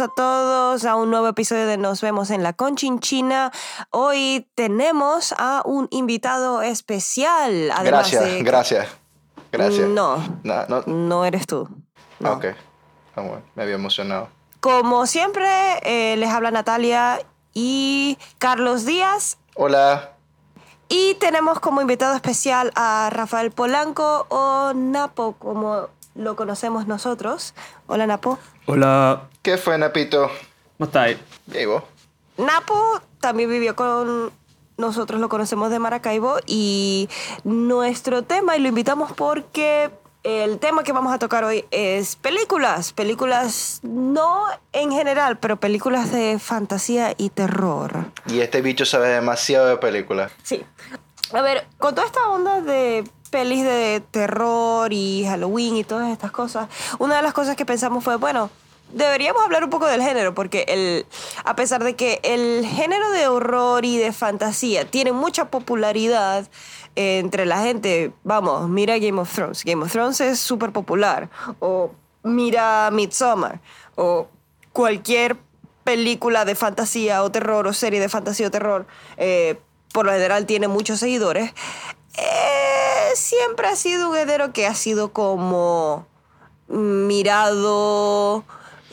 Bienvenidos a todos a un nuevo episodio de Nos vemos en la Conchinchina. Hoy tenemos a un invitado especial. Además Gracias, de- gracias. Gracias. No, No, no. no eres tú. No. Ok. Ah, bueno, me había emocionado. Como siempre, eh, les habla Natalia y Carlos Díaz. Hola. Y tenemos como invitado especial a Rafael Polanco o Napo, como lo conocemos nosotros. Hola, Napo. Hola, ¿Qué fue, Napito? ¿cómo estáis? Llegó. Napo también vivió con nosotros, lo conocemos de Maracaibo y nuestro tema, y lo invitamos porque el tema que vamos a tocar hoy es películas, películas no en general, pero películas de fantasía y terror. Y este bicho sabe demasiado de películas. Sí. A ver, con toda esta onda de pelis de terror y Halloween y todas estas cosas, una de las cosas que pensamos fue, bueno, deberíamos hablar un poco del género, porque el, a pesar de que el género de horror y de fantasía tiene mucha popularidad entre la gente, vamos, mira Game of Thrones, Game of Thrones es súper popular, o mira Midsommar, o cualquier película de fantasía o terror o serie de fantasía o terror, eh, por lo general tiene muchos seguidores, eh, siempre ha sido un género que ha sido como mirado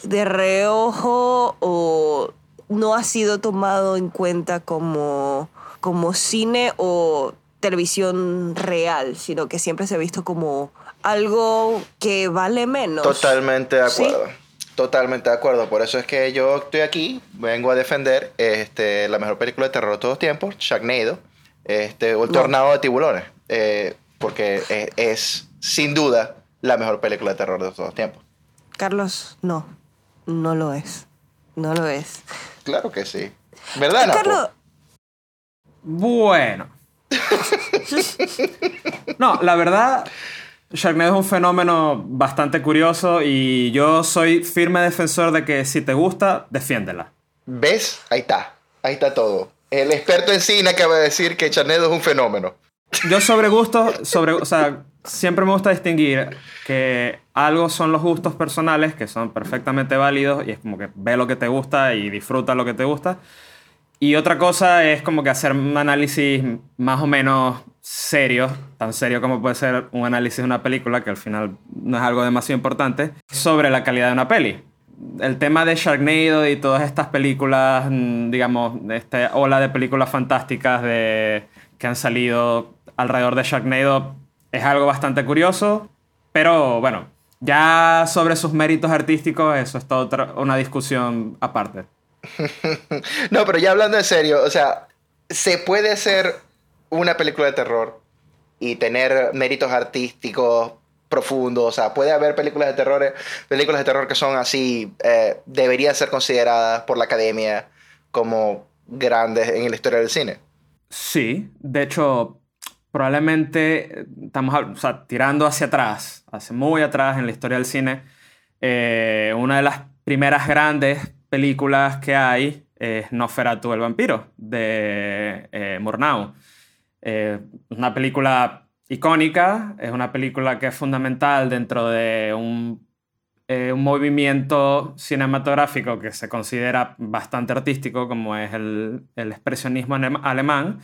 de reojo o no ha sido tomado en cuenta como, como cine o televisión real, sino que siempre se ha visto como algo que vale menos. Totalmente de ¿Sí? acuerdo. Totalmente de acuerdo. Por eso es que yo estoy aquí, vengo a defender este, la mejor película de terror de todos los tiempos, Sharknado, este, o El No. Tornado de Tiburones. eh, porque es, es, sin duda la mejor película de terror de todos los tiempos. Carlos, no, no lo es. No lo es. Claro que sí. ¿Verdad, Napo? Carlos, Bueno. No, la verdad, Sharknado es un fenómeno bastante curioso y yo soy firme defensor de que si te gusta, defiéndela. ¿Ves? Ahí está. Ahí está todo. El experto en cine acaba de decir que Charnedo es un fenómeno. Yo sobre gustos, siempre me gusta distinguir que algo son los gustos personales, que son perfectamente válidos, y es como que ve lo que te gusta y disfruta lo que te gusta. Y otra cosa es como que hacer un análisis más o menos serio, tan serio como puede ser un análisis de una película, que al final no es algo demasiado importante, sobre la calidad de una peli. El tema de Sharknado y todas estas películas, mm, digamos, esta ola de películas fantásticas de, que han salido alrededor de Sharknado es algo bastante curioso, pero bueno, ya sobre sus méritos artísticos, eso es toda una discusión aparte. No, pero ya hablando en serio, o sea, se puede hacer una película de terror y tener méritos artísticos profundos. O sea, puede haber películas de terror, películas de terror que son así, eh, deberían ser consideradas por la academia como grandes en la historia del cine. Sí, de hecho, probablemente eh, estamos tirando hacia atrás, hacia muy atrás en la historia del cine. eh, una de las primeras grandes películas que hay es Nosferatu el vampiro de eh, Murnau. Eh, una película icónica, es una película que es fundamental dentro de un, eh, un movimiento cinematográfico que se considera bastante artístico, como es el, expresionismo alem- alemán,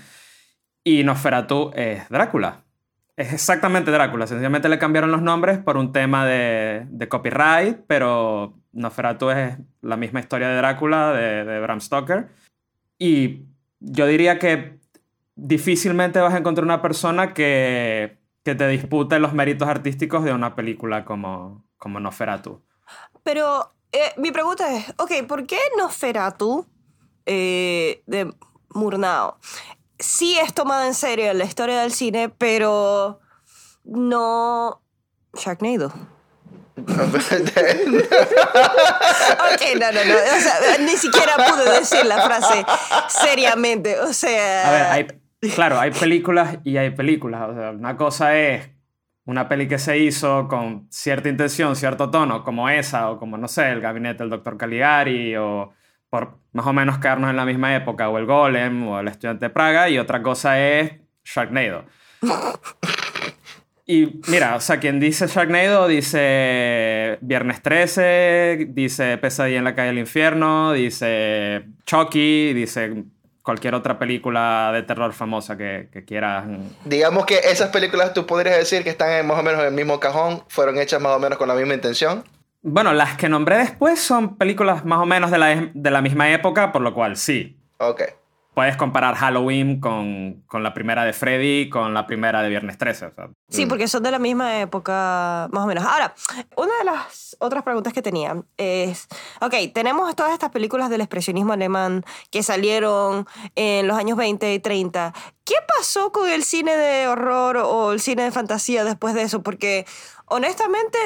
y Nosferatu es Drácula. Es exactamente Drácula, sencillamente le cambiaron los nombres por un tema de, de copyright, pero Nosferatu es la misma historia de Drácula de Bram Stoker. Y yo diría que difícilmente vas a encontrar una persona que, que te dispute los méritos artísticos de una película como, como Nosferatu. Pero eh, mi pregunta es, ok, ¿por qué Nosferatu eh, de Murnau sí es tomada en serio en la historia del cine, pero no Sharknado? Ok, no, no, no. O sea, ni siquiera pude decir la frase seriamente. O sea. A ver, hay, claro, hay películas y hay películas. O sea, una cosa es una peli que se hizo con cierta intención, cierto tono, como esa, o como, no sé, El Gabinete del Doctor Caligari, o por más o menos quedarnos en la misma época, o El Golem, o El Estudiante de Praga, y otra cosa es Sharknado. Y mira, o sea, quien dice Sharknado dice Viernes 13, dice Pesadilla en la calle del infierno, dice Chucky, dice cualquier otra película de terror famosa que, que quieras. Digamos que esas películas tú podrías decir que están en, más o menos en el mismo cajón, fueron hechas más o menos con la misma intención. Bueno, las que nombré después son películas más o menos de la, de la misma época, por lo cual sí. Ok. Puedes comparar Halloween con, con la primera de Freddy con la primera de Viernes 13. o sea. Sí, porque son de la misma época, más o menos. Ahora, una de las otras preguntas que tenía es, ok, tenemos todas estas películas del expresionismo alemán que salieron en los años 20 y 30. ¿Qué pasó con el cine de horror o el cine de fantasía después de eso? Porque honestamente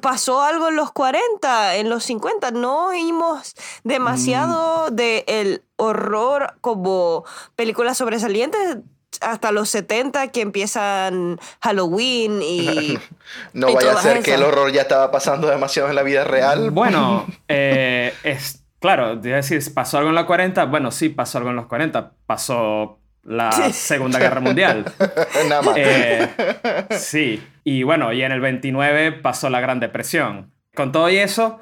pasó algo en los 40, en los 50. No oímos demasiado de el horror como películas sobresalientes hasta los 70 que empiezan Halloween y... no y vaya a ser que el horror ya estaba pasando demasiado en la vida real. Bueno, eh, es claro, a decir, ¿pasó algo en los 40? Bueno, sí, pasó algo en los 40. Pasó la. Segunda Guerra Mundial. Nada más. Eh, sí, y bueno, y en el 29 pasó la Gran Depresión. Con todo y eso,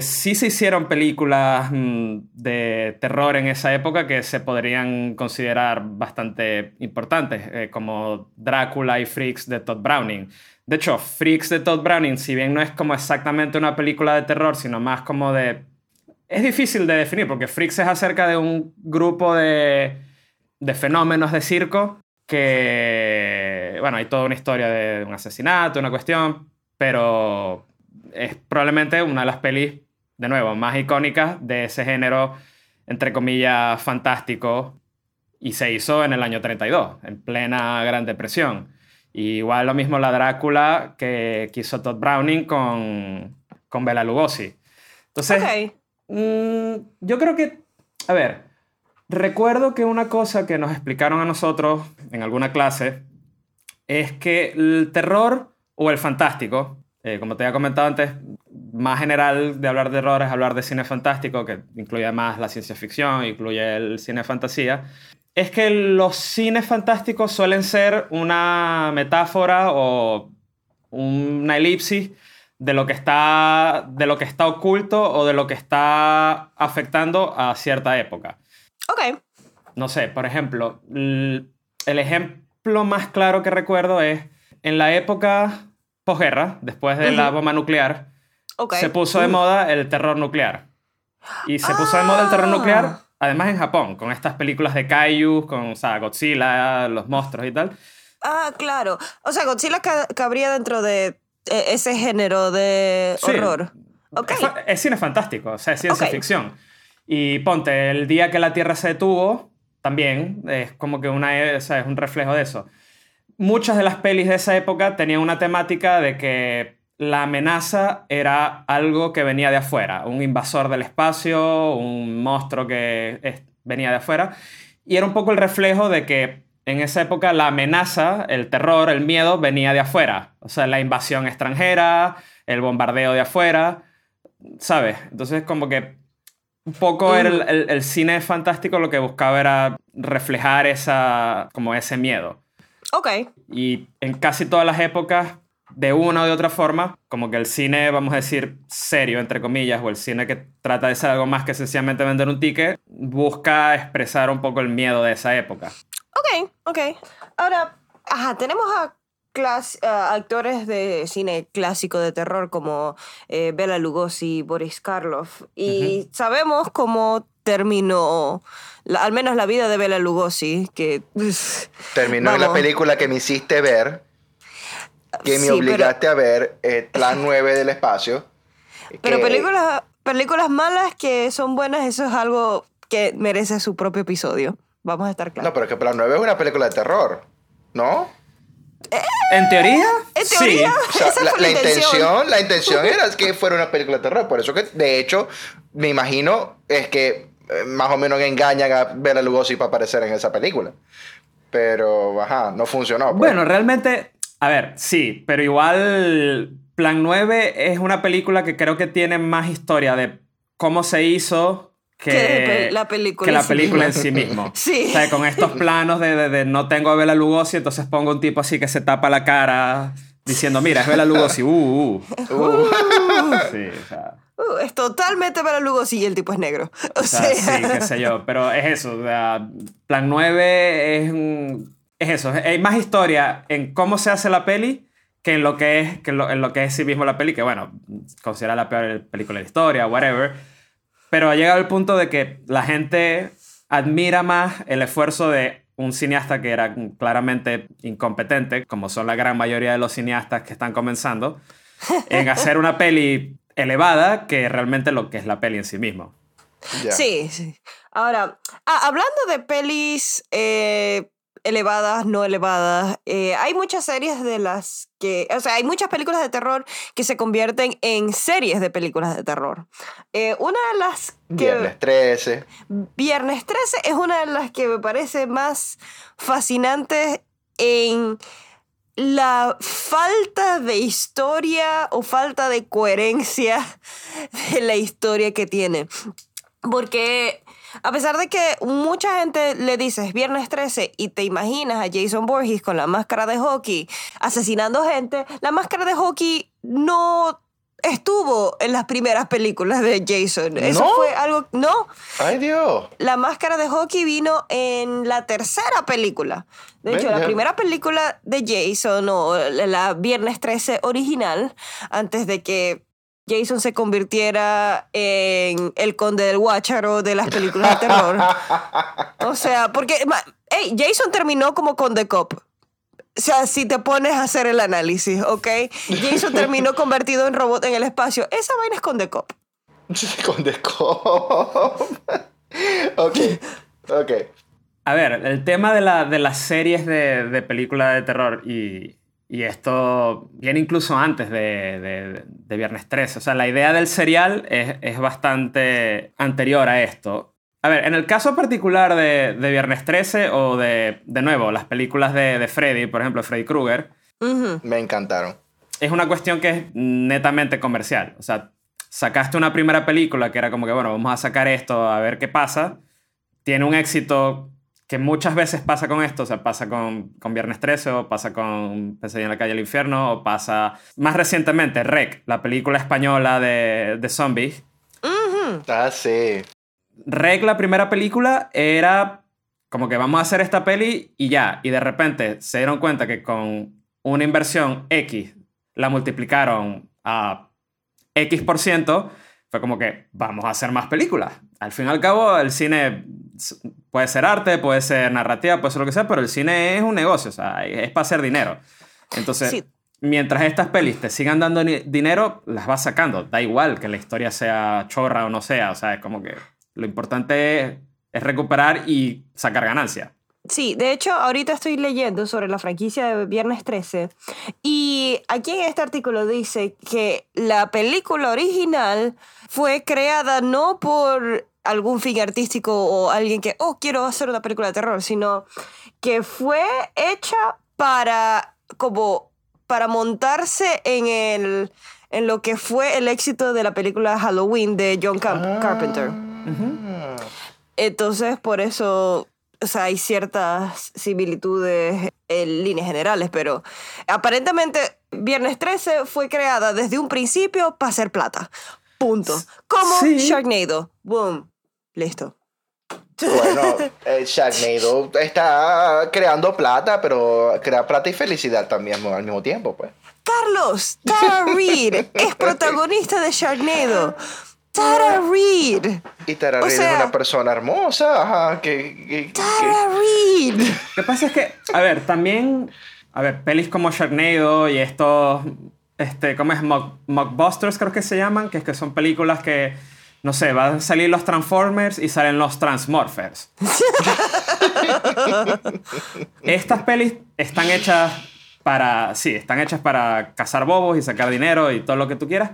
sí se hicieron películas mm, de terror en esa época que se podrían considerar bastante importantes, eh, como Drácula y Freaks de Todd Browning. De hecho, Freaks de Todd Browning, si bien no es como exactamente una película de terror, sino más como de... Es difícil de definir porque Freaks es acerca de un grupo de, de fenómenos de circo que, bueno, hay toda una historia de un asesinato, una cuestión, pero es probablemente una de las pelis, de nuevo, más icónicas de ese género, entre comillas, fantástico, y se hizo en el año 32, en plena Gran Depresión. Y igual lo mismo la Drácula que quiso Todd Browning con, con Bela Lugosi. Entonces, Ok. Mm, yo creo que, a ver, recuerdo que una cosa que nos explicaron a nosotros en alguna clase es que el terror o el fantástico, eh, como te había comentado antes, más general de hablar de terror es hablar de cine fantástico, que incluye más la ciencia ficción, incluye el cine fantasía, es que los cines fantásticos suelen ser una metáfora o una elipsis de lo que está de lo que está oculto o de lo que está afectando a cierta época. Ok. No sé, por ejemplo, el ejemplo más claro que recuerdo es en la época posguerra, después de la Ujú. bomba nuclear, se puso de moda el terror nuclear. Y se puso de moda el terror Ah. nuclear, además en Japón, con estas películas de kaiju, con o sea, Godzilla, los monstruos y tal. Ah, claro. O sea, Godzilla ca- cabría dentro de eh, ese género de Sí. horror. Ok. Es, fa- es cine fantástico, o sea, es ciencia ficción. Y ponte, el día que la Tierra se detuvo, también es como que una, o sea, es un reflejo de eso. Muchas de las pelis de esa época tenían una temática de que la amenaza era algo que venía de afuera, un invasor del espacio, un monstruo que venía de afuera. Y era un poco el reflejo de que en esa época la amenaza, el terror, el miedo venía de afuera. O sea, la invasión extranjera, el bombardeo de afuera, ¿sabes? Entonces como que un poco era el, el- el cine fantástico lo que buscaba era reflejar esa, como ese miedo. Ok. Y en casi todas las épocas, de una o de otra forma, como que el cine, vamos a decir, serio, entre comillas, o el cine que trata de ser algo más que sencillamente vender un ticket, busca expresar un poco el miedo de esa época. Ok, ok. Ahora, ajá, tenemos a, clas- a actores de cine clásico de terror como eh, Bela Lugosi, Boris Karloff. Y sabemos cómo terminó, la- al menos la vida de Bela Lugosi, que... Terminó en la película que me hiciste ver, que me Sí, obligaste a ver, eh, Plan 9 del espacio. Pero que- películas, películas malas que son buenas, eso es algo que merece su propio episodio. Vamos a estar claros. No, pero que Plan 9 es una película de terror, ¿no? En teoría, En teoría, O sea, esa la, fue la la intención. intención, la intención era que fuera una película de terror. Por eso que, de hecho, me imagino es que eh, más o menos engañan a Bela Lugosi para aparecer en esa película. Pero, ajá, no funcionó. pues. Bueno, realmente, a ver, sí, pero igual Plan 9 es una película que creo que tiene más historia de cómo se hizo que, Que la película que en la sí película en sí mismo. Sí. O sea, con estos planos de, de- de no tengo a Bela Lugosi, entonces pongo un tipo así que se tapa la cara diciendo, mira, es Bela Lugosi, uh, uh. Uh, Sí, o sea, Uh, es totalmente para Lugosi y el tipo es negro. O, o sea, sea, sí, qué sé yo, pero es eso, o sea, Plan 9 es Es eso, hay más historia en cómo se hace la peli que en lo que es, que en lo, en lo que es sí mismo la peli, que bueno, considera la peor película de la historia, whatever. Pero ha llegado el punto de que la gente admira más el esfuerzo de un cineasta que era claramente incompetente, como son la gran mayoría de los cineastas que están comenzando, en hacer una peli elevada que realmente lo que es la peli en sí mismo. Sí, sí. Ahora, ah, hablando de pelis eh, elevadas, no elevadas, eh, hay muchas series de las que, o sea, hay muchas películas de terror que se convierten en series de películas de terror. Eh, una de las que... Viernes 13. Viernes 13 es una de las que me parece más fascinantes en la falta de historia o falta de coherencia de la historia que tiene. Porque a pesar de que mucha gente le dices Viernes 13 y te imaginas a Jason Voorhees con la máscara de hockey asesinando gente, la máscara de hockey no estuvo en las primeras películas de Jason. Eso ¿No? fue algo... No, Ay, Dios. la máscara de hockey vino en la tercera película. De hecho, la ya. primera película de Jason, o la Viernes 13 original, antes de que Jason se convirtiera en el conde del Guácharo de las películas de terror. O sea, porque hey, Jason terminó como conde cop. O sea, si te pones a hacer el análisis, ¿ok? Jason terminó convertido en robot en el espacio. Esa vaina es conde cop. Con descom. ok. Ok. A ver, el tema de, la- de las series de, de películas de terror y, y esto viene incluso antes de, de- de Viernes 13. O sea, la idea del serial es, es bastante anterior a esto. A ver, en el caso particular de, de Viernes 13 o de, de nuevo, las películas de, de Freddy, por ejemplo, Freddy Krueger. Me encantaron. es una cuestión que es netamente comercial. O sea, sacaste una primera película que era como que, bueno, vamos a sacar esto a ver qué pasa. Tiene un éxito que muchas veces pasa con esto. O sea, pasa con, con Viernes 13 o pasa con Pesadilla en la calle del infierno o pasa más recientemente Rec, la película española de, de zombies. Ah, sí. Rec, la primera película, era como que vamos a hacer esta peli y ya. Y de repente se dieron cuenta que con una inversión X la multiplicaron a X por ciento. Fue como que vamos a hacer más películas. Al fin y al cabo, el cine puede ser arte, puede ser narrativa, puede ser lo que sea, pero el cine es un negocio, o sea, es para hacer dinero. Entonces, Sí. mientras estas pelis te sigan dando dinero, las vas sacando. Da igual que la historia sea chorra o no sea, o sea, es como que lo importante es, es recuperar y sacar ganancia. Sí, de hecho, ahorita estoy leyendo sobre la franquicia de Viernes 13 y aquí en este artículo dice que la película original fue creada no por algún fin artístico o alguien que, oh, quiero hacer una película de terror, sino que fue hecha para, como, para montarse en el en lo que fue el éxito de la película Halloween de John Car- Carpenter. Ah. Entonces, por eso, o sea, hay ciertas similitudes en líneas generales, pero aparentemente Viernes 13 fue creada desde un principio para hacer plata. Punto. Como Sí. Sharknado. Boom. Listo. Bueno, eh, Sharknado está creando plata, pero crea plata y felicidad también al mismo tiempo, pues. Carlos, Tara Reid es protagonista de Sharknado. Tara Reid. Y Tara O Reid sea- es una persona hermosa, ajá, que... que- que- Tara Reid. Lo que pasa es que, a ver, también, a ver, pelis como Sharknado y estos, este, ¿cómo es? Mock- Mockbusters creo que se llaman, que es que son películas que, no sé, van a salir los Transformers y salen los Transmorphers. Estas pelis están hechas para, sí, están hechas para cazar bobos y sacar dinero y todo lo que tú quieras,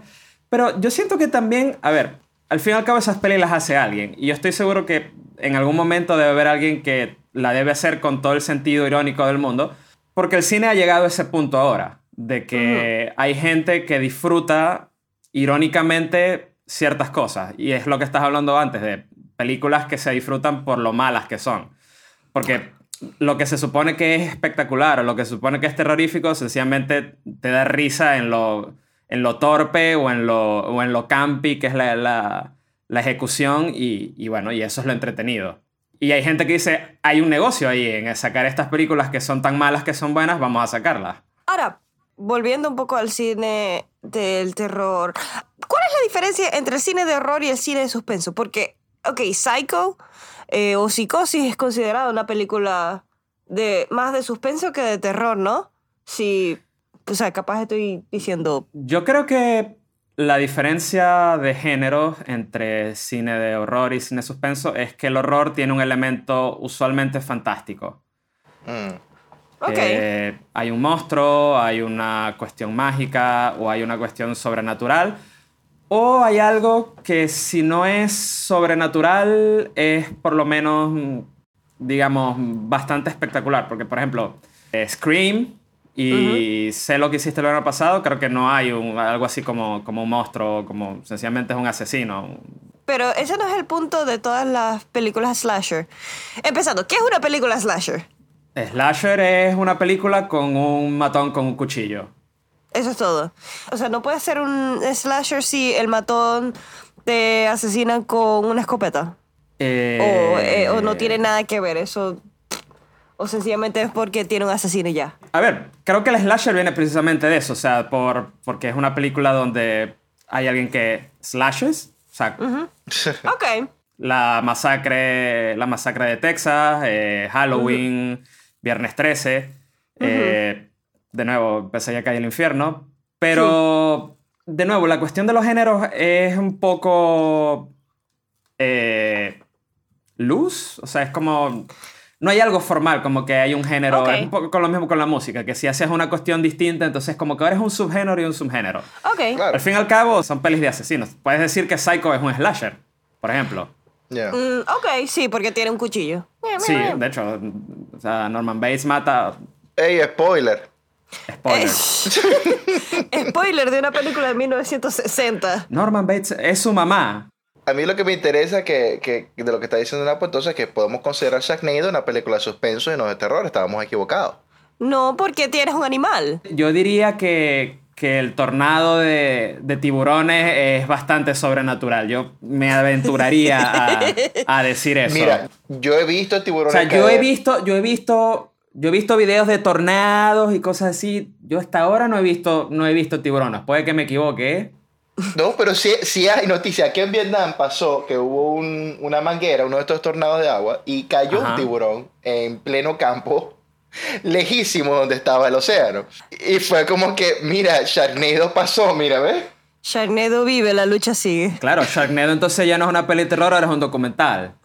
pero yo siento que también, a ver, al fin y al cabo esas pelis las hace alguien. Y yo estoy seguro que en algún momento debe haber alguien que la debe hacer con todo el sentido irónico del mundo, porque el cine ha llegado a ese punto ahora, de que hay gente que disfruta irónicamente ciertas cosas. Y es lo que estás hablando antes de películas que se disfrutan por lo malas que son. Porque lo que se supone que es espectacular o lo que se supone que es terrorífico, sencillamente te da risa en lo, en lo torpe o en lo, o en lo campi, que es la, la, ejecución, y, y, bueno, y eso es lo entretenido. Y hay gente que dice, hay un negocio ahí en sacar estas películas que son tan malas que son buenas, vamos a sacarlas. Ahora, volviendo un poco al cine del terror, ¿cuál es la diferencia entre el cine de horror y el cine de suspenso? Porque, ok, Psycho eh, o Psicosis es considerada una película de más de suspenso que de terror, ¿no? Si, o sea, capaz estoy diciendo... Yo creo que la diferencia de género entre cine de horror y cine suspenso es que el horror tiene un elemento usualmente fantástico. Mm. Ok. Eh, hay un monstruo, hay una cuestión mágica o hay una cuestión sobrenatural. O hay algo que si no es sobrenatural es por lo menos, digamos, bastante espectacular. Porque, por ejemplo, eh, Scream y sé lo que hiciste el año pasado, creo que no hay un- algo así como, como un monstruo, como sencillamente es un asesino. Pero ese no es el punto de todas las películas slasher. Empezando, ¿qué es una película slasher? Slasher es una película con un matón con un cuchillo. Eso es todo. O sea, no puede ser un slasher si el matón te asesina con una escopeta. Eh, O, eh, o no tiene nada que ver. Eso. O sencillamente es porque tiene un asesino ya. A ver, creo que el slasher viene precisamente de eso, o sea, por, porque es una película donde hay alguien que slashes, o sea, Ok. la masacre, la masacre de Texas, eh, Halloween, Viernes 13, eh, de nuevo, Pesadilla calle el infierno, pero de nuevo, la cuestión de los géneros es un poco eh, luz, o sea, es como... No hay algo formal, como que hay un género. Ok. Es un poco con lo mismo con la música, que si haces una cuestión distinta, entonces como que ahora es un subgénero y un subgénero. Ok. Claro. Al fin y al cabo, son pelis de asesinos. Puedes decir que Psycho es un slasher, por ejemplo. Yeah. Mm, ok, sí, porque tiene un cuchillo. Sí, de hecho, o sea, Norman Bates mata. Ey, spoiler. Spoiler. Spoiler de una película de 1960. Norman Bates es su mamá. A mí lo que me interesa que, que de lo que está diciendo Napo, entonces, es que podemos considerar Sharknado una película de suspenso y no de terror. Estábamos equivocados. No, porque tienes un animal. Yo diría que, que el tornado de, de tiburones es bastante sobrenatural. Yo me aventuraría a, a decir eso. Mira, yo he visto o tiburones sea, yo he visto, yo he visto, yo he visto videos de tornados y cosas así. Yo hasta ahora no he visto, no he visto tiburones. Puede que me equivoque. No, pero sí, sí hay noticias. Aquí en Vietnam pasó que hubo un- una manguera, uno de estos tornados de agua, y cayó Ajá. un tiburón en pleno campo, lejísimo donde estaba el océano. Y fue como que, mira, Sharknado pasó, mira, ¿ves? Sharknado vive, la lucha sigue. Claro, Sharknado entonces ya no es una peli de terror, ahora es un documental.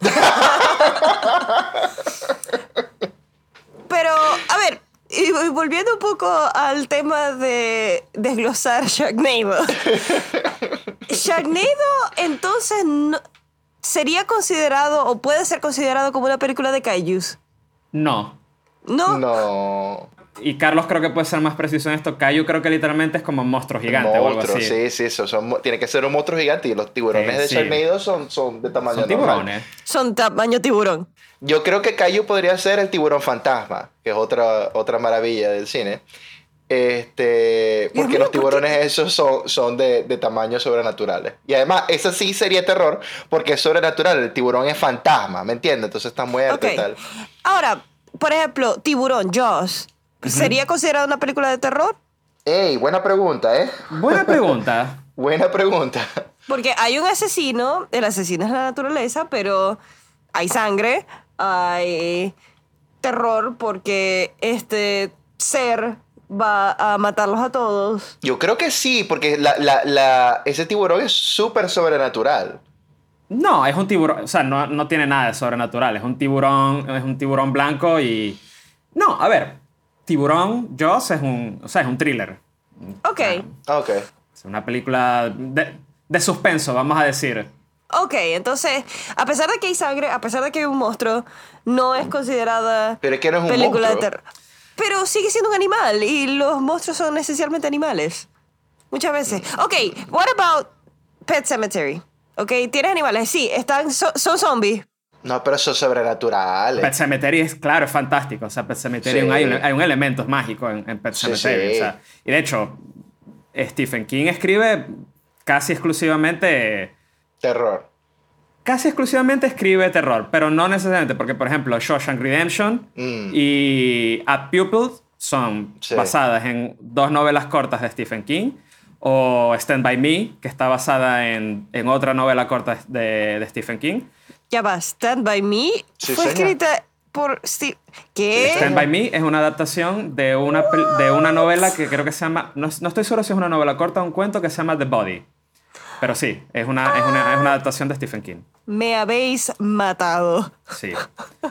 Pero, y, volviendo un poco al tema de desglosar Sharknado. Sharknado, entonces, no- sería considerado o puede ser considerado como una película de kaijus. No. ¿No? No. Y Carlos creo que puede ser más preciso en esto. Kaiju creo que literalmente es como monstruo gigante o algo Monstruo, así. sí, sí, eso son, tiene que ser un monstruo gigante y los tiburones Sí, de sí. Sharknado son, son de tamaño Son normal. tiburones. Son tamaño tiburón. Yo creo que Caillou podría ser el tiburón fantasma, que es otra, otra maravilla del cine. Este, porque los tiburones esos son, son de, de tamaño sobrenaturales. Y además, eso sí sería terror porque es sobrenatural. El tiburón es fantasma, ¿me entiendes? Entonces está muerto Ok. y tal. Ahora, por ejemplo, Tiburón, Jaws. ¿Sería considerada una película de terror? Ey, buena pregunta, ¿eh? Buena pregunta. Buena pregunta. Porque hay un asesino, el asesino es la naturaleza, pero hay sangre, hay terror porque este ser va a matarlos a todos. Yo creo que sí, porque la, la, la, ese tiburón es súper sobrenatural. No, es un tiburón. O sea, no, no tiene nada de sobrenatural. Es un tiburón, es un tiburón blanco y. No, a ver. Tiburón, Jaws es un. O sea, es un thriller. Ok, Ah, Ok. Es una película de, de suspenso, vamos a decir. ok, entonces, a pesar de que hay sangre, a pesar de que hay un monstruo, no es considerada Pero es que no es un película de monstruo. terror. Pero sigue siendo un animal y los monstruos son esencialmente animales. Muchas veces. Ok, what about Pet Cemetery? Ok, tienes animales, sí, están, so- son zombies. No, pero eso es sobrenatural. Pet Cemetery es, claro, es fantástico. O sea, Pet Cemetery Sí. hay, un, hay un elemento mágico en, en Pet Sí, Cemetery. sí. o sea, y de hecho, Stephen King escribe casi exclusivamente... Terror. Casi exclusivamente escribe terror, pero no necesariamente, porque por ejemplo Shawshank Redemption Mm. y A Pupil son Sí. basadas en dos novelas cortas de Stephen King, o Stand By Me, que está basada en, en otra novela corta de, de Stephen King. Ya va, Stand By Me Sí, fue señor. escrita por Steve. ¿Qué? Stand By Me es una adaptación de una, de una novela que creo que se llama, no, no estoy seguro si es una novela corta o un cuento que se llama The Body. Pero sí, es una, es una, es una adaptación de Stephen King. Me habéis matado. Sí.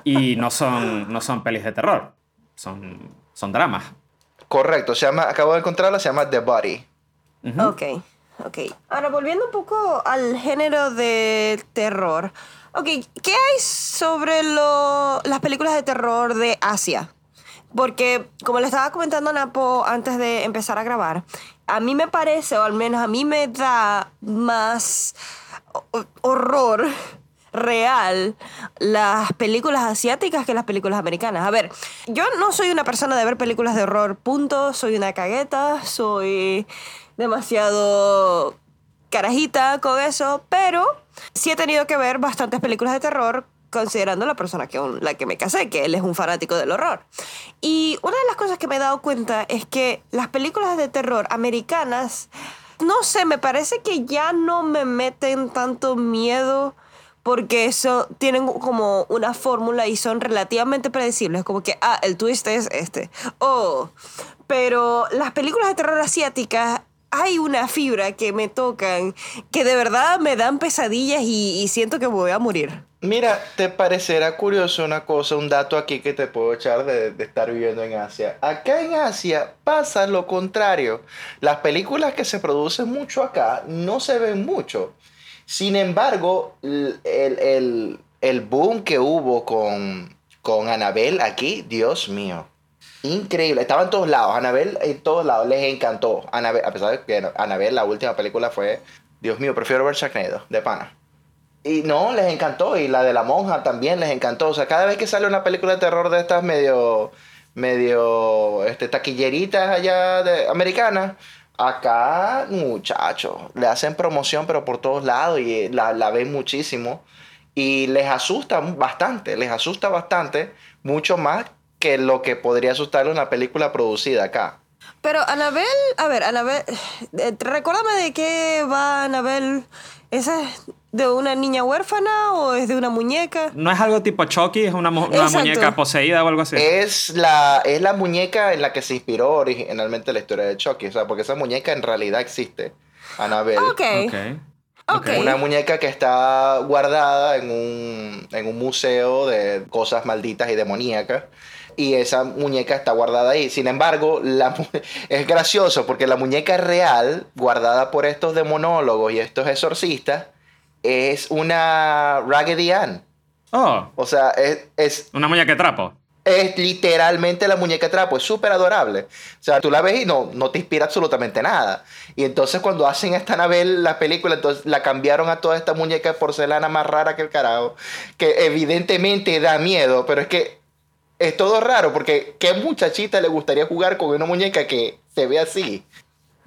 Y no son, no son pelis de terror, son, son dramas. Correcto, se llama, acabo de encontrarla, se llama The Body. Ujú. Ok, ok. Ahora, volviendo un poco al género de terror. Ok, ¿qué hay sobre las películas de terror de Asia? Porque, como le estaba comentando a Napo antes de empezar a grabar, a mí me parece, o al menos a mí me da más ho- horror real las películas asiáticas que las películas americanas. A ver, yo no soy una persona de ver películas de horror, punto. Soy una cagueta, soy demasiado carajita con eso, pero sí he tenido que ver bastantes películas de terror considerando la persona que con la que me casé, que él es un fanático del horror. Y una de las cosas que me he dado cuenta es que las películas de terror americanas, no sé, me parece que ya no me meten tanto miedo porque eso tienen como una fórmula y son relativamente predecibles, como que, ah, el twist es este. Oh, pero las películas de terror asiáticas hay una fibra que me tocan, que de verdad me dan pesadillas y, siento que voy a morir. Mira, te parecerá curioso una cosa, un dato aquí que te puedo echar de, de estar viviendo en Asia. Acá en Asia pasa lo contrario. Las películas que se producen mucho acá no se ven mucho. Sin embargo, el, el- el boom que hubo con, con Anabel aquí, Dios mío. Increíble, estaba en todos lados, Anabel en todos lados, les encantó. Annabelle, a pesar de que Anabel, la última película fue, Dios mío, prefiero ver Sharknado, de pana. Y no, les encantó. Y la de la monja también les encantó. O sea, cada vez que sale una película de terror de estas medio, medio, este, taquilleritas allá de, americanas, acá, muchachos, le hacen promoción pero por todos lados y la, la ven muchísimo. Y les asusta bastante, les asusta bastante, mucho más que lo que podría asustarle una película producida acá. Pero Anabel, a ver, Anabel, eh, recuérdame de qué va Anabel. ¿Esa es de una niña huérfana o es de una muñeca? No es algo tipo Chucky, es una, mu- una muñeca poseída o algo así. Es la, es la muñeca en la que se inspiró originalmente la historia de Chucky. O sea, porque esa muñeca en realidad existe. Annabelle. Ok. Ok. Ok. Una muñeca que está guardada en un, en un museo de cosas malditas y demoníacas. Y esa muñeca está guardada ahí. Sin embargo, la, es gracioso porque la muñeca real, guardada por estos demonólogos y estos exorcistas, es una Raggedy Ann. Oh, O sea, es, es una muñeca de trapo. es literalmente la muñeca de trapo, es súper adorable. O sea, tú la ves y no, no te inspira absolutamente nada. Y entonces cuando hacen esta Anabel, la película, entonces la cambiaron a toda esta muñeca de porcelana más rara que el carajo, que evidentemente da miedo, pero es que es todo raro, porque ¿qué muchachita le gustaría jugar con una muñeca que se ve así?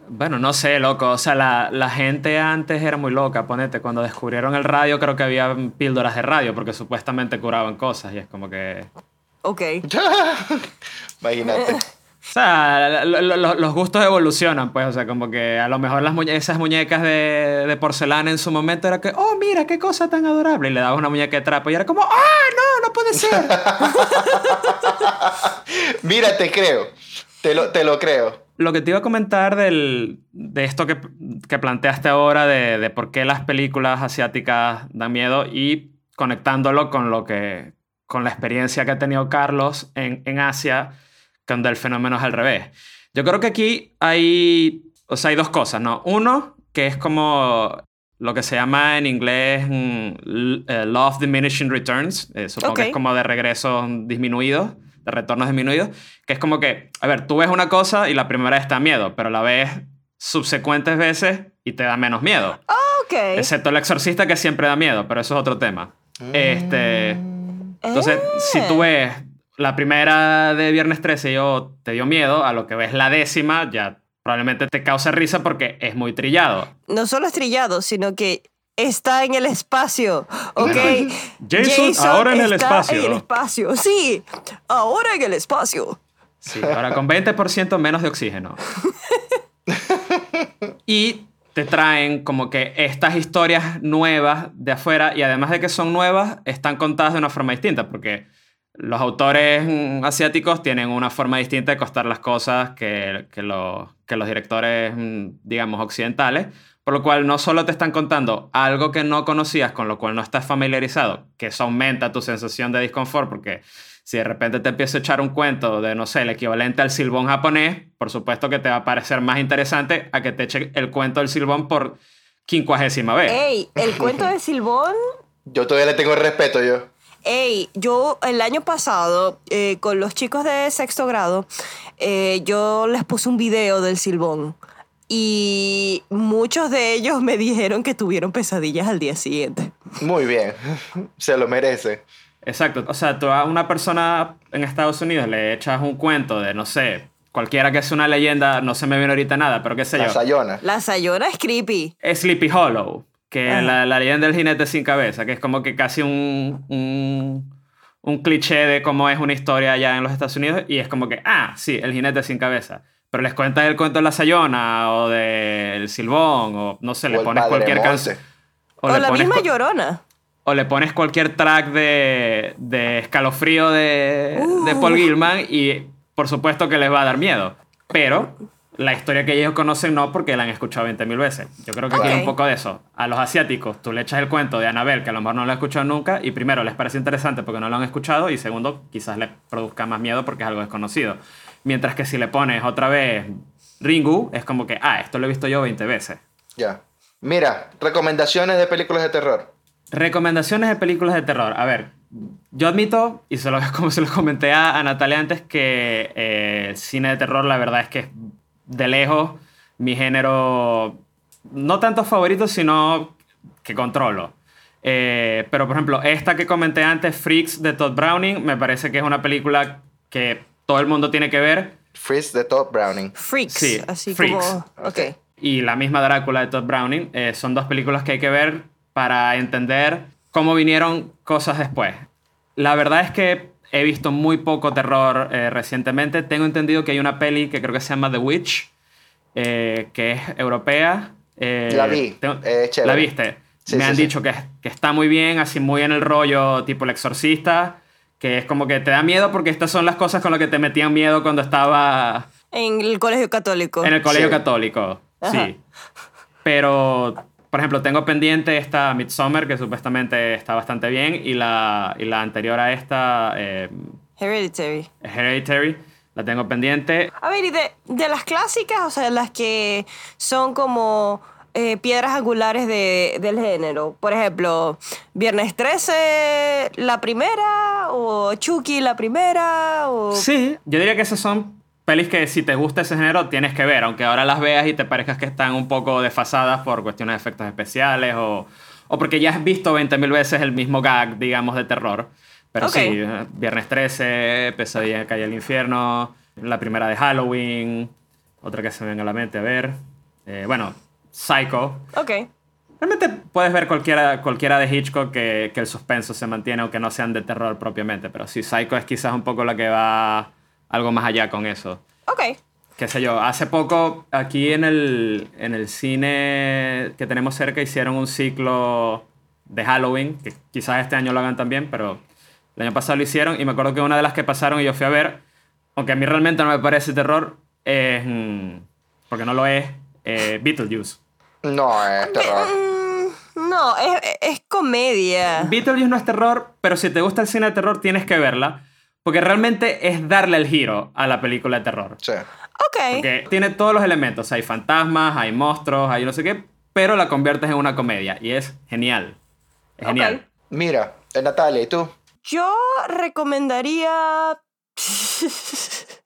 Bueno, no sé, loco. O sea, la, la gente antes era muy loca. Ponete, cuando descubrieron el radio, creo que había píldoras de radio, porque supuestamente curaban cosas. Y es como que. Ok. Imagínate. O sea, lo- lo- lo- los gustos evolucionan, pues. O sea, como que a lo mejor las muñe- esas muñecas de, de porcelana en su momento era que, oh, mira, qué cosa tan adorable. Y le dabas una muñeca de trapo y era como, ah, no, no puede ser. Mira, te creo, te lo, te lo creo. Lo que te iba a comentar del, de esto que, que planteaste ahora, de, de por qué las películas asiáticas dan miedo y conectándolo con lo que con la experiencia que ha tenido Carlos en, en Asia, cuando el fenómeno es al revés. Yo creo que aquí hay, o sea, hay dos cosas, ¿no? Uno, que es como lo que se llama en inglés mm, l- eh, Love Diminishing Returns, eh, supongo que Ok. es como de regresos disminuidos, de retornos disminuidos, que es como que, a ver, tú ves una cosa y la primera vez te da miedo, pero la ves subsecuentes veces y te da menos miedo. Ok. Excepto el exorcista que siempre da miedo, pero eso es otro tema. Este, entonces, si tú ves la primera de Viernes 13 yo te dio miedo, a lo que ves la décima ya probablemente te causa risa porque es muy trillado. No solo es trillado, sino que está en el espacio, ¿ok? Jason, ahora en el espacio. En el espacio, sí, ahora en el espacio. Sí, ahora con 20% menos de oxígeno. y te traen como que estas historias nuevas de afuera y además de que son nuevas, están contadas de una forma distinta porque los autores asiáticos tienen una forma distinta de costar las cosas que, que, que los directores, mm, digamos, occidentales. Por lo cual no solo te están contando algo que no conocías, con lo cual no estás familiarizado, que eso aumenta tu sensación de disconfort, porque si de repente te empieza a echar un cuento de, no sé, el equivalente al silbón japonés, por supuesto que te va a parecer más interesante a que te eche el cuento del silbón por quincuagésima vez. ¡Ey! El cuento del silbón. Yo todavía le tengo respeto, yo. Ey, yo el año pasado, eh, con los chicos de sexto grado, eh, yo les puse un video del silbón. Y muchos de ellos me dijeron que tuvieron pesadillas al día siguiente. Muy bien, se lo merece. Exacto, o sea, tú a una persona en Estados Unidos le echas un cuento de, no sé, cualquiera que sea una leyenda, no se me viene ahorita nada, pero qué sé yo. La Sayona. La Sayona es creepy. Sleepy Hollow, que la, la, leyenda del jinete sin cabeza, que es como que casi un, un, un cliché de cómo es una historia allá en los Estados Unidos, y es como que, ah, sí, el jinete sin cabeza pero les cuentas el cuento de la Sayona o del Silbón o no sé, le pones cualquier canción. O, la misma Llorona. O le pones cualquier track de, de escalofrío de, de, Paul uh. Gilman y por supuesto que les va a dar miedo. Pero la historia que ellos conocen no porque la han escuchado 20.000 veces. Yo creo que tiene un poco de eso. A los asiáticos tú le echas el cuento de Annabelle que a lo mejor no lo han escuchado nunca y primero les parece interesante porque no lo han escuchado y segundo quizás les produzca más miedo porque es algo desconocido. Mientras que si le pones otra vez Ringu, es como que, ah, esto lo he visto yo 20 veces. Ya. Mira, recomendaciones de películas de terror. Recomendaciones de películas de terror. A ver, yo admito, y se lo, como se lo comenté a, Natalia antes, que eh, el cine de terror la verdad es que es de lejos mi género, no tanto favorito, sino que controlo. Eh, pero por ejemplo, esta que comenté antes, Freaks de Todd Browning, me parece que es una película que todo el mundo tiene que ver. Freaks de Todd Browning. Freaks. Sí, así Freaks. como. Ok. Y la misma Drácula de Todd Browning. Eh, son dos películas que hay que ver para entender cómo vinieron cosas después. La verdad es que he visto muy poco terror eh, recientemente. Tengo entendido que hay una peli que creo que se llama The Witch, eh, que es europea. la vi. ¿La viste? Me han dicho que, que está muy bien, así muy en el rollo tipo El Exorcista que es como que te da miedo porque estas son las cosas con las que te metían miedo cuando estaba... En el colegio católico. En el colegio católico, sí. Pero, por ejemplo, tengo pendiente esta Midsommar, que supuestamente está bastante bien, y la, y la anterior a esta... Eh, Hereditary. Hereditary. La tengo pendiente. A ver, y de, de las clásicas, o sea, las que son como eh, piedras angulares de, del género. Por ejemplo, Viernes 13, la primera, o Chucky, la primera, o... Sí, yo diría que esas son pelis que si te gusta ese género tienes que ver, aunque ahora las veas y te parezcas que están un poco desfasadas por cuestiones de efectos especiales o, o porque ya has visto 20.000 veces el mismo gag, digamos, de terror. Pero sí, Viernes 13, Pesadilla en Calle del Infierno, la primera de Halloween, otra que se me venga a la mente, a ver. Eh, bueno, Psycho. Ok. Realmente puedes ver cualquiera, cualquiera de Hitchcock que, que, el suspenso se mantiene, aunque no sean de terror propiamente. Pero sí, Psycho es quizás un poco la que va algo más allá con eso. Ok. Qué sé yo, hace poco aquí en el, en el cine que tenemos cerca hicieron un ciclo de Halloween, que quizás este año lo hagan también, pero el año pasado lo hicieron y me acuerdo que una de las que pasaron y yo fui a ver, aunque a mí realmente no me parece terror, es, mm, porque no lo es, eh, Beetlejuice. No, es terror. Mm, no, es, es comedia. Beetlejuice no es terror, pero si te gusta el cine de terror tienes que verla. Porque realmente es darle el giro a la película de terror. Sí. Ok. Porque tiene todos los elementos. Hay fantasmas, hay monstruos, hay no sé qué. Pero la conviertes en una comedia. Y es genial. Es genial. Mira, eh, Natalia, ¿y tú? Yo recomendaría.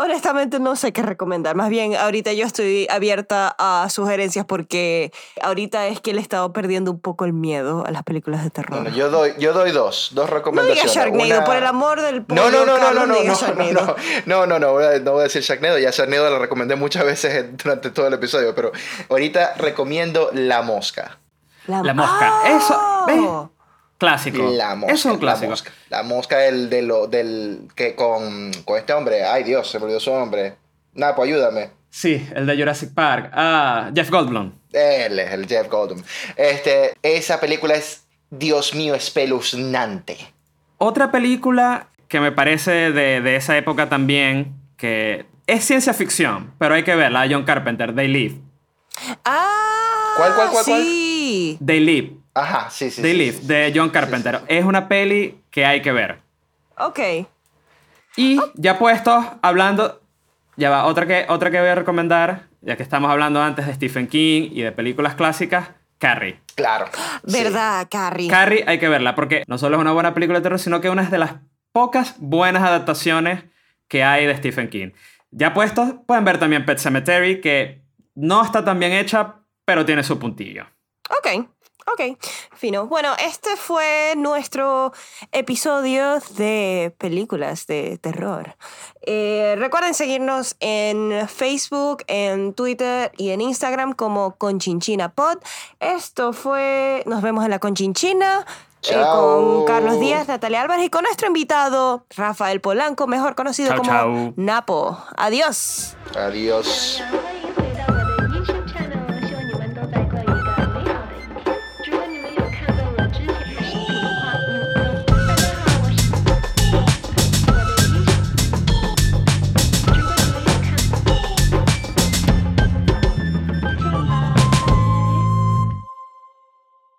Honestamente no sé qué recomendar. Más bien, ahorita yo estoy abierta a sugerencias porque ahorita es que le he estado perdiendo un poco el miedo a las películas de terror. Bueno, yo doy, yo doy dos, dos no recomendaciones. digas Sharknado, Una- por el amor del No, no, no, no, Carlos, no, no, no, no, no, no, no, voy a- no voy a decir Sharknado, ya Sharknado lo recomendé muchas veces durante todo el episodio, pero ahorita recomiendo La Mosca. La mosca. Eso, ¿ves? Clásico. La Mosca. Es un La clásico. Mosca, la mosca el de lo, del, que con, con este hombre, ay Dios, se me olvidó su nombre. Napo, ayúdame. Sí, el de Jurassic Park. Ah, Jeff Goldblum. Él es el Jeff Goldblum. Este, esa película es, Dios mío, espeluznante. Otra película que me parece de, de esa época también, que es ciencia ficción, pero hay que verla, John Carpenter, They Live. Ah, ¿Cuál, cuál, cuál, cuál? sí. They Live, Ajá, sí, sí. They sí, Live, sí, sí. de John Carpenter. Es una peli que hay que ver. Ok. Y ya puestos, hablando, ya va, otra que, otra que voy a recomendar, ya que estamos hablando antes de Stephen King y de películas clásicas, Carrie. Claro. sí. ¿Verdad, Carrie? Carrie hay que verla porque no solo es una buena película de terror, sino que es una de las pocas buenas adaptaciones que hay de Stephen King. Ya puestos, pueden ver también Pet Cemetery, que no está tan bien hecha, pero tiene su puntillo. Ok, ok, fino. Bueno, este fue nuestro episodio de películas de terror. Eh, recuerden seguirnos en Facebook, en Twitter y en Instagram como Conchinchina Pod. Esto fue, nos vemos en la Conchinchina. eh, Chao. con Carlos Díaz, Natalia Álvarez y con nuestro invitado Rafael Polanco, mejor conocido Chao, como chao. Napo. Adiós. Adiós.